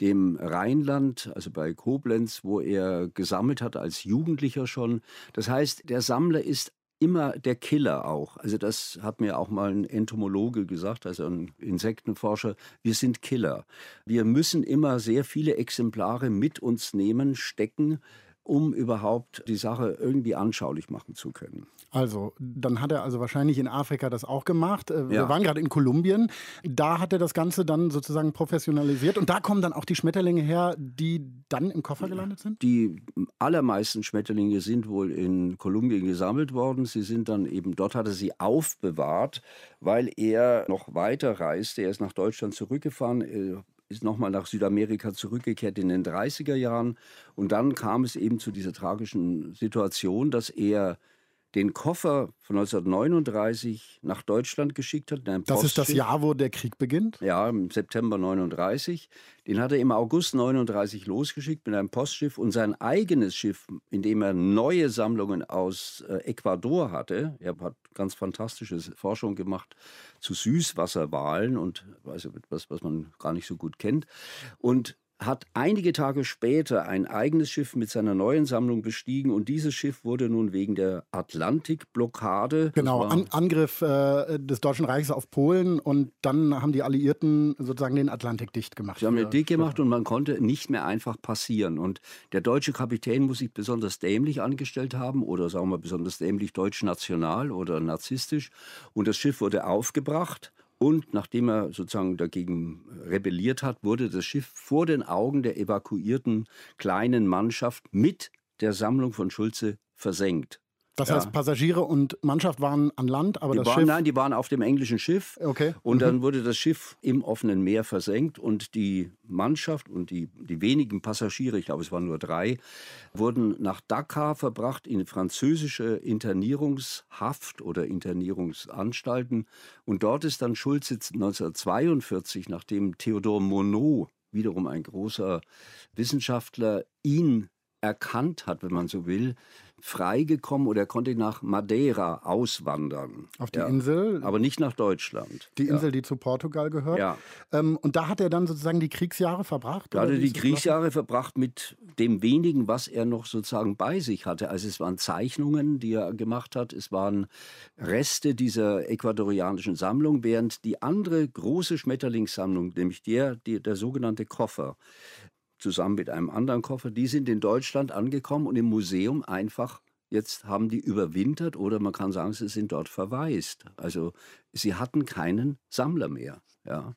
dem Rheinland, also bei Koblenz, wo er gesammelt hat als Jugendlicher schon. Das heißt, der Sammler ist immer der Killer auch. Also das hat mir auch mal ein Entomologe gesagt, also ein Insektenforscher. Wir sind Killer. Wir müssen immer sehr viele Exemplare mit uns nehmen, stecken, um überhaupt die Sache irgendwie anschaulich machen zu können. Also, dann hat er also wahrscheinlich in Afrika das auch gemacht. Äh, wir ja. waren gerade in Kolumbien. Da hat er das Ganze dann sozusagen professionalisiert. Und da kommen dann auch die Schmetterlinge her, die dann im Koffer gelandet sind? Die allermeisten Schmetterlinge sind wohl in Kolumbien gesammelt worden. Sie sind dann eben, dort hat er sie aufbewahrt, weil er noch weiter reiste. Er ist nach Deutschland zurückgefahren, äh, ist nochmal nach Südamerika zurückgekehrt in den 30er Jahren. Und dann kam es eben zu dieser tragischen Situation, dass er den Koffer von 1939 nach Deutschland geschickt hat. das ist das Jahr, wo der Krieg beginnt? Ja, im September 39. Den hat er im August 39 losgeschickt mit einem Postschiff und sein eigenes Schiff, in dem er neue Sammlungen aus äh, Ecuador hatte. Er hat ganz fantastische Forschung gemacht zu Süßwasserwalen und also etwas, was man gar nicht so gut kennt. Und hat einige Tage später ein eigenes Schiff mit seiner neuen Sammlung bestiegen und dieses Schiff wurde nun wegen der Atlantikblockade. Genau, An Angriff äh, des Deutschen Reichs auf Polen und dann haben die Alliierten sozusagen den Atlantik dicht gemacht. Sie haben den dicht gemacht und man konnte nicht mehr einfach passieren. Und der deutsche Kapitän muss sich besonders dämlich angestellt haben oder sagen wir besonders dämlich deutsch-national oder narzisstisch. Und das Schiff wurde aufgebracht und nachdem er sozusagen dagegen rebelliert hat, wurde das Schiff vor den Augen der evakuierten kleinen Mannschaft mit der Sammlung von Schulze versenkt. Das ja. heißt, Passagiere und Mannschaft waren an Land, aber die das waren, Schiff. Nein, die waren auf dem englischen Schiff. Okay. Und mhm. dann wurde das Schiff im offenen Meer versenkt und die Mannschaft und die, die wenigen Passagiere, ich glaube, es waren nur drei, wurden nach Dakar verbracht in französische Internierungshaft oder Internierungsanstalten. Und dort ist dann Schulze 1942, nachdem Theodor Monod, wiederum ein großer Wissenschaftler, ihn erkannt hat, wenn man so will, freigekommen oder er konnte nach Madeira auswandern. Auf die ja. Insel? Aber nicht nach Deutschland. Die Insel, ja. die zu Portugal gehört? Ja. Ähm, und da hat er dann sozusagen die Kriegsjahre verbracht? Da hat er die Kriegsjahre verbracht mit dem wenigen, was er noch sozusagen bei sich hatte. Also es waren Zeichnungen, die er gemacht hat. Es waren Reste dieser ecuadorianischen Sammlung, während die andere große Schmetterlingssammlung, nämlich der, die, der sogenannte Koffer, zusammen mit einem anderen Koffer. Die sind in Deutschland angekommen und im Museum einfach jetzt haben die überwintert oder man kann sagen, sie sind dort verwaist. Also sie hatten keinen Sammler mehr. Ja.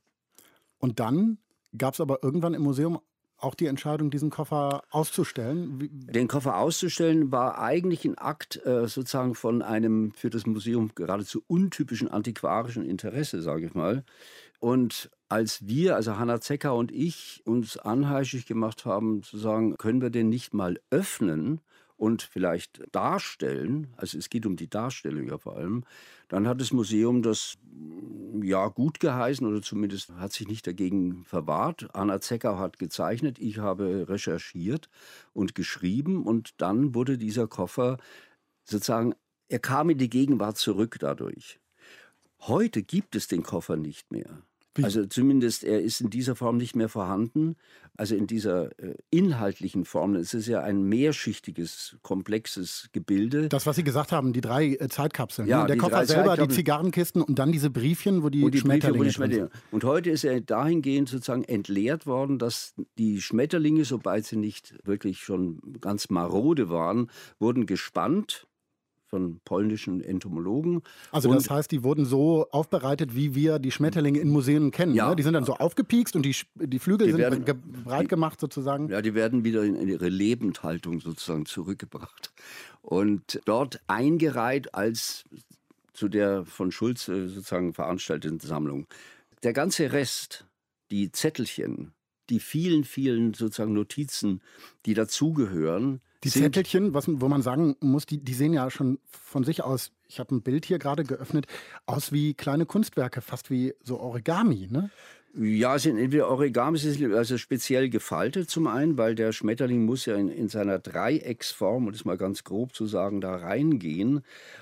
Und dann gab es aber irgendwann im Museum auch die Entscheidung, diesen Koffer auszustellen? Den Koffer auszustellen war eigentlich ein Akt äh, sozusagen von einem für das Museum geradezu untypischen antiquarischen Interesse, sage ich mal. Und als wir, also Hanna Zecker und ich, uns anheischig gemacht haben, zu sagen, können wir den nicht mal öffnen und vielleicht darstellen, also es geht um die Darstellung ja vor allem, dann hat das Museum das ja gut geheißen oder zumindest hat sich nicht dagegen verwahrt. Anna Zecker hat gezeichnet, ich habe recherchiert und geschrieben und dann wurde dieser Koffer sozusagen, er kam in die Gegenwart zurück dadurch. Heute gibt es den Koffer nicht mehr. Wie? Also zumindest er ist in dieser Form nicht mehr vorhanden. Also in dieser äh, inhaltlichen Form. Es ist ja ein mehrschichtiges, komplexes Gebilde. Das, was Sie gesagt haben, die drei äh, Zeitkapseln. Ja, ne? Der Koffer selber, die. Zigarrenkisten und dann diese Briefchen, wo die, Und die Schmetterlinge wo die. Schmetterlinge. Und heute ist er dahingehend sozusagen entleert worden, dass die Schmetterlinge, sobald sie nicht wirklich schon ganz marode waren, wurden gespannt von polnischen Entomologen. Also Und- das heißt, die wurden so aufbereitet, wie wir die Schmetterlinge in Museen kennen. Ja. Ne? Die sind dann so aufgepiekst und die, die Flügel Die sind werden- ge breit gemacht sozusagen. Ja, die werden wieder in ihre Lebendhaltung sozusagen zurückgebracht und dort eingereiht als zu der von Schulze sozusagen veranstalteten Sammlung. Der ganze Rest, die Zettelchen, die vielen, vielen sozusagen Notizen, die dazugehören, Die sind Zettelchen, was, wo man sagen muss, die, die sehen ja schon von sich aus, ich habe ein Bild hier gerade geöffnet, aus wie kleine Kunstwerke, fast wie so Origami. Ne? Ja, sind entweder Origamis, also speziell gefaltet zum einen, weil der Schmetterling muss ja in, in seiner Dreiecksform, um das mal ganz grob zu sagen, da reingehen.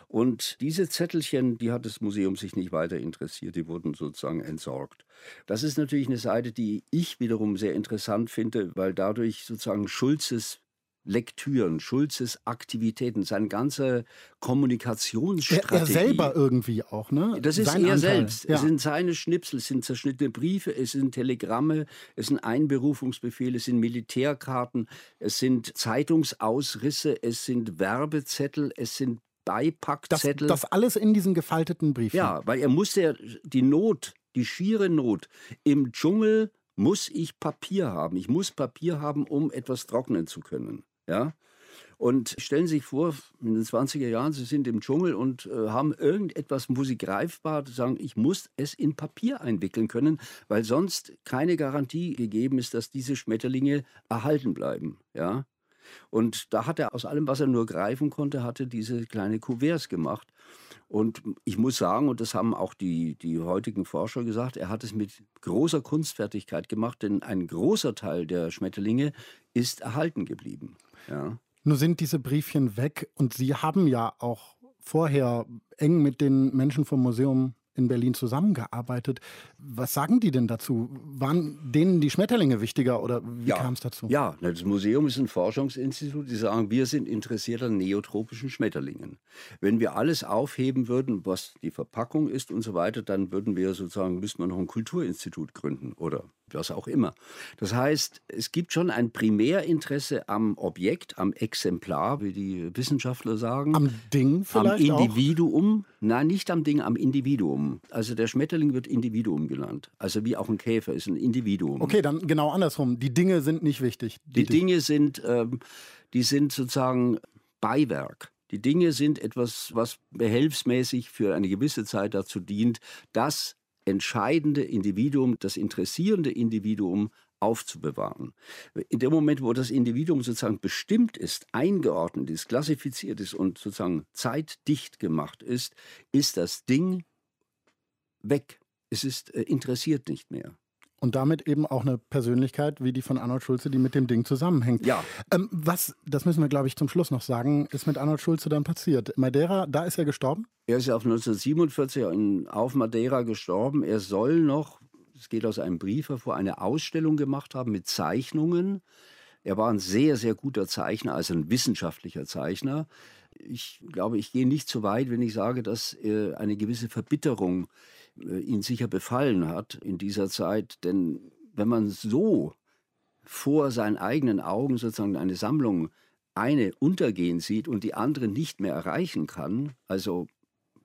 Und diese Zettelchen, die hat das Museum sich nicht weiter interessiert, die wurden sozusagen entsorgt. Das ist natürlich eine Seite, die ich wiederum sehr interessant finde, weil dadurch sozusagen Schulzes Lektüren, Schulzes Aktivitäten, seine ganze Er, Kommunikationsstrategie. er selber irgendwie auch, ne? Das ist Sein er Anteil. selbst. Ja. Es sind seine Schnipsel, es sind zerschnittene Briefe, es sind Telegramme, es sind Einberufungsbefehle, es sind Militärkarten, es sind Zeitungsausrisse, es sind Werbezettel, es sind das, Beipackzettel. das alles in diesen gefalteten Briefchen. ja, weil er musste ja die Not, die schiere Not im Dschungel muss ich Papier haben. Ich muss Papier haben, um etwas trocknen zu können. Ja? Und stellen Sie sich vor, in den 20er Jahren, Sie sind im Dschungel und äh, haben irgendetwas musikgreifbar, sagen, ich muss es in Papier einwickeln können, weil sonst keine Garantie gegeben ist, dass diese Schmetterlinge erhalten bleiben. Ja? Und da hat er aus allem, was er nur greifen konnte, hatte diese kleine Kuverts gemacht. Und ich muss sagen, und das haben auch die, die heutigen Forscher gesagt, er hat es mit großer Kunstfertigkeit gemacht, denn ein großer Teil der Schmetterlinge ist erhalten geblieben. Ja. Nur sind diese Briefchen weg und Sie haben ja auch vorher eng mit den Menschen vom Museum in Berlin zusammengearbeitet. Was sagen die denn dazu? Waren denen die Schmetterlinge wichtiger oder wie Ja. kam es dazu? Ja, das Museum ist ein Forschungsinstitut, die sagen, wir sind interessiert an neotropischen Schmetterlingen. Wenn wir alles aufheben würden, was die Verpackung ist und so weiter, dann würden wir sozusagen, müssten wir noch ein Kulturinstitut gründen oder was auch immer. Das heißt, es gibt schon ein Primärinteresse am Objekt, am Exemplar, wie die Wissenschaftler sagen. Am Ding vielleicht am auch? Individuum, nein, nicht am Ding, am Individuum. Also der Schmetterling wird Individuum genannt. Also wie auch ein Käfer ist ein Individuum. Okay, dann genau andersrum. Die Dinge sind nicht wichtig. Die Dinge sind, ähm, die sind sozusagen Beiwerk. Die Dinge sind etwas, was behelfsmäßig für eine gewisse Zeit dazu dient, das entscheidende Individuum, das interessierende Individuum aufzubewahren. In dem Moment, wo das Individuum sozusagen bestimmt ist, eingeordnet ist, klassifiziert ist und sozusagen zeitdicht gemacht ist, ist das Ding weg. Es ist äh, interessiert nicht mehr. Und damit eben auch eine Persönlichkeit wie die von Arnold Schulze, die mit dem Ding zusammenhängt. Ja. Ähm, was, das müssen wir, glaube ich, zum Schluss noch sagen, ist mit Arnold Schulze dann passiert. Madeira, da ist er gestorben? Er ist ja auf 1947 in, auf Madeira gestorben. Er soll noch, es geht aus einem Brief hervor, eine Ausstellung gemacht haben mit Zeichnungen. Er war ein sehr, sehr guter Zeichner, also ein wissenschaftlicher Zeichner. Ich glaube, ich gehe nicht so weit, wenn ich sage, dass äh, eine gewisse Verbitterung ihn sicher befallen hat in dieser Zeit. Denn wenn man so vor seinen eigenen Augen sozusagen eine Sammlung eine untergehen sieht und die andere nicht mehr erreichen kann, also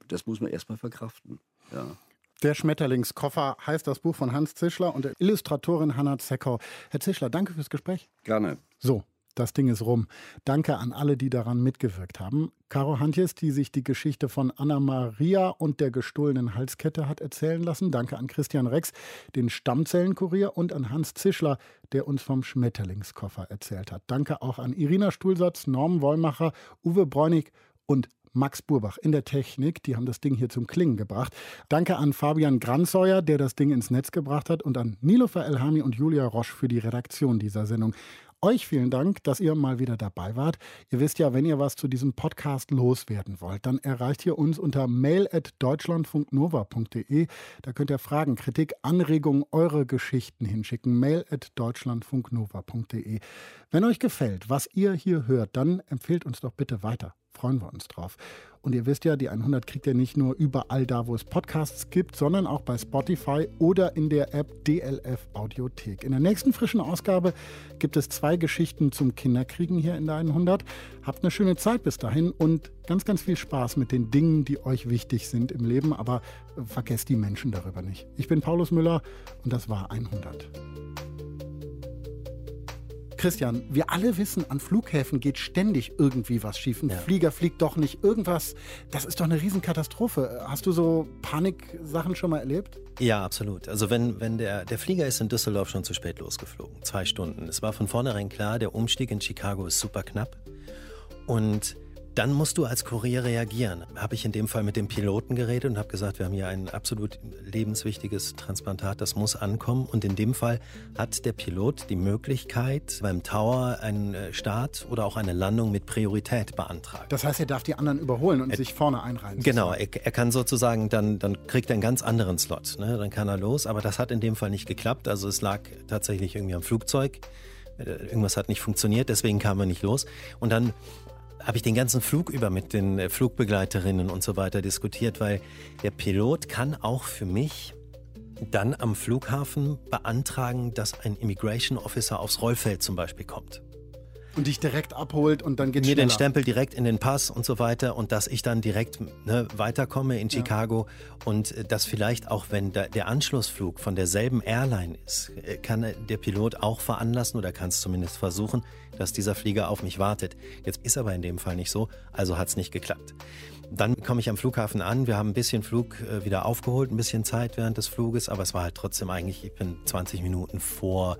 das muss man erstmal verkraften. Ja. Der Schmetterlingskoffer heißt das Buch von Hans Zischler und der Illustratorin Hanna Zeckau. Herr Zischler, danke fürs Gespräch. Gerne. So, das Ding ist rum. Danke an alle, die daran mitgewirkt haben. Caro Hantjes, die sich die Geschichte von Anna Maria und der gestohlenen Halskette hat erzählen lassen. Danke an Christian Rex, den Stammzellenkurier und an Hans Zischler, der uns vom Schmetterlingskoffer erzählt hat. Danke auch an Irina Stuhlsatz, Norm Wollmacher, Uwe Bräunig und Max Burbach in der Technik, die haben das Ding hier zum Klingen gebracht. Danke an Fabian Granzeuer, der das Ding ins Netz gebracht hat und an Nilofer Elhami und Julia Roche für die Redaktion dieser Sendung. Euch vielen Dank, dass ihr mal wieder dabei wart. Ihr wisst ja, wenn ihr was zu diesem Podcast loswerden wollt, dann erreicht ihr uns unter mail.deutschlandfunknova.de. Da könnt ihr Fragen, Kritik, Anregungen, eure Geschichten hinschicken. mail.deutschlandfunknova.de. Wenn euch gefällt, was ihr hier hört, dann empfehlt uns doch bitte weiter. Freuen wir uns drauf. Und ihr wisst ja, die 100 kriegt ihr nicht nur überall da, wo es Podcasts gibt, sondern auch bei Spotify oder in der App DLF Audiothek. In der nächsten frischen Ausgabe gibt es zwei Geschichten zum Kinderkriegen hier in der 100. Habt eine schöne Zeit bis dahin und ganz, ganz viel Spaß mit den Dingen, die euch wichtig sind im Leben, aber vergesst die Menschen darüber nicht. Ich bin Paulus Müller und das war 100. Christian, wir alle wissen, an Flughäfen geht ständig irgendwie was schief. Ein ja. Flieger fliegt doch nicht. Irgendwas, das ist doch eine Riesenkatastrophe. Hast du so Paniksachen schon mal erlebt? Ja, absolut. Also wenn, wenn der, der Flieger ist in Düsseldorf schon zu spät losgeflogen, zwei Stunden. Es war von vornherein klar, der Umstieg in Chicago ist super knapp. Und dann musst du als Kurier reagieren. Habe ich in dem Fall mit dem Piloten geredet und habe gesagt, wir haben hier ein absolut lebenswichtiges Transplantat, das muss ankommen. Und in dem Fall hat der Pilot die Möglichkeit, beim Tower einen äh, Start oder auch eine Landung mit Priorität beantragen. Das heißt, er darf die anderen überholen und er, sich vorne einreihen. Genau, er, er, kann sozusagen dann, dann kriegt er einen ganz anderen Slot. Ne? Dann kann er los. Aber das hat in dem Fall nicht geklappt. Also es lag tatsächlich irgendwie am Flugzeug äh, irgendwas hat nicht funktioniert, deswegen kamen wir nicht los. Und dann habe ich den ganzen Flug über mit den äh, Flugbegleiterinnen und so weiter diskutiert, weil der Pilot kann auch für mich dann am Flughafen beantragen, dass ein Immigration Officer aufs Rollfeld zum Beispiel kommt. Und dich direkt abholt und dann geht's Mir schneller. den Stempel direkt in den Pass und so weiter und dass ich dann direkt ne, weiterkomme in Chicago ja. und äh, dass vielleicht auch, wenn da, der Anschlussflug von derselben Airline ist, äh, kann der Pilot auch veranlassen oder kann es zumindest versuchen, dass dieser Flieger auf mich wartet. Jetzt ist aber in dem Fall nicht so, also hat es nicht geklappt. Dann komme ich am Flughafen an. Wir haben ein bisschen Flug äh, wieder aufgeholt, ein bisschen Zeit während des Fluges, aber es war halt trotzdem eigentlich, ich bin 20 Minuten vor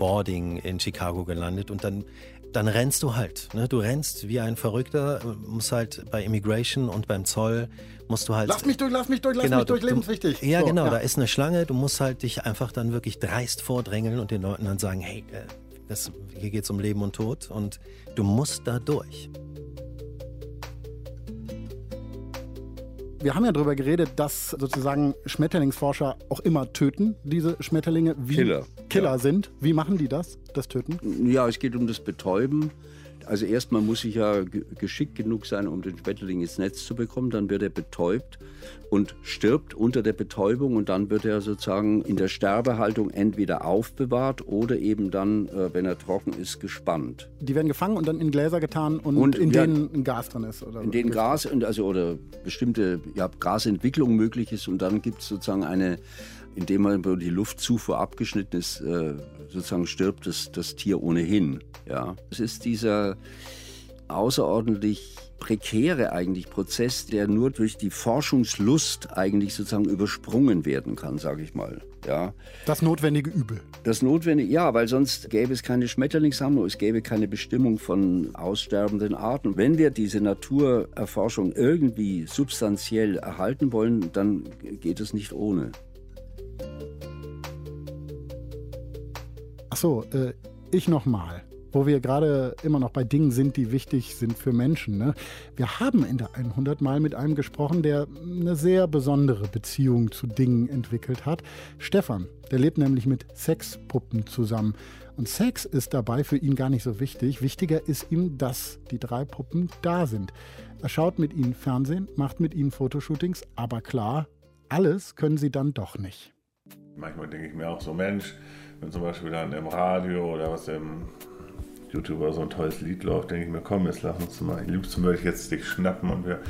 Boarding in Chicago gelandet und dann dann rennst du halt. Ne? Du rennst wie ein Verrückter, musst halt bei Immigration und beim Zoll musst du halt. Lass mich durch, lass mich durch, lass genau, mich durch, lebenswichtig. Ja, so, genau, ja. da ist eine Schlange, du musst halt dich einfach dann wirklich dreist vordrängeln und den Leuten dann sagen, hey, äh, das, hier geht es um Leben und Tod und du musst da durch. Wir haben ja darüber geredet, dass sozusagen Schmetterlingsforscher auch immer töten, diese Schmetterlinge. Wie Killer. Killer ja. sind. Wie machen die das, das Töten? Ja, es geht um das Betäuben. Also erstmal muss ich ja geschickt genug sein, um den Schmetterling ins Netz zu bekommen. Dann wird er betäubt und stirbt unter der Betäubung und dann wird er sozusagen in der Sterbehaltung entweder aufbewahrt oder eben dann, äh, wenn er trocken ist, gespannt. Die werden gefangen und dann in Gläser getan und, und in ja, denen ein Gas drin ist? Oder in denen Gas und also oder bestimmte ja, Gasentwicklung möglich ist und dann gibt es sozusagen eine indem man die Luftzufuhr abgeschnitten ist, äh, sozusagen stirbt das, das Tier ohnehin. Ja. Es ist dieser außerordentlich prekäre eigentlich Prozess, der nur durch die Forschungslust eigentlich sozusagen übersprungen werden kann, sage ich mal. Ja. Das notwendige Übel. Das notwendige, ja, weil sonst gäbe es keine Schmetterlingssammlung, es gäbe keine Bestimmung von aussterbenden Arten. Wenn wir diese Naturerforschung irgendwie substanziell erhalten wollen, dann geht es nicht ohne. Ach so, äh, ich nochmal wo wir gerade immer noch bei Dingen sind, die wichtig sind für Menschen. Ne? Wir haben in der 100 Mal mit einem gesprochen, der eine sehr besondere Beziehung zu Dingen entwickelt hat. Stefan, der lebt nämlich mit Sexpuppen zusammen. Und Sex ist dabei für ihn gar nicht so wichtig. Wichtiger ist ihm, dass die drei Puppen da sind. Er schaut mit ihnen Fernsehen, macht mit ihnen Fotoshootings, aber klar, alles können sie dann doch nicht. Manchmal denke ich mir auch so, Mensch, wenn zum Beispiel dann im Radio oder was im YouTube oder so ein tolles Lied läuft, denke ich mir, komm, jetzt lass uns mal. Liebsten würde ich jetzt dich schnappen und wir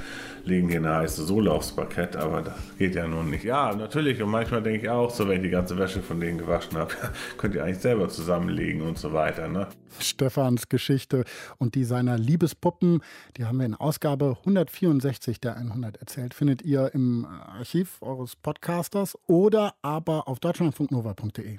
legen hier eine heiße Sohle aufs Parkett, aber das geht ja nun nicht. Ja, natürlich. Und manchmal denke ich auch, so wenn ich die ganze Wäsche von denen gewaschen habe, könnt ihr eigentlich selber zusammenlegen und so weiter. Ne? Stefans Geschichte und die seiner Liebespuppen, die haben wir in Ausgabe 164 der 100 erzählt, findet ihr im Archiv eures Podcasters oder aber auf deutschlandfunknova.de.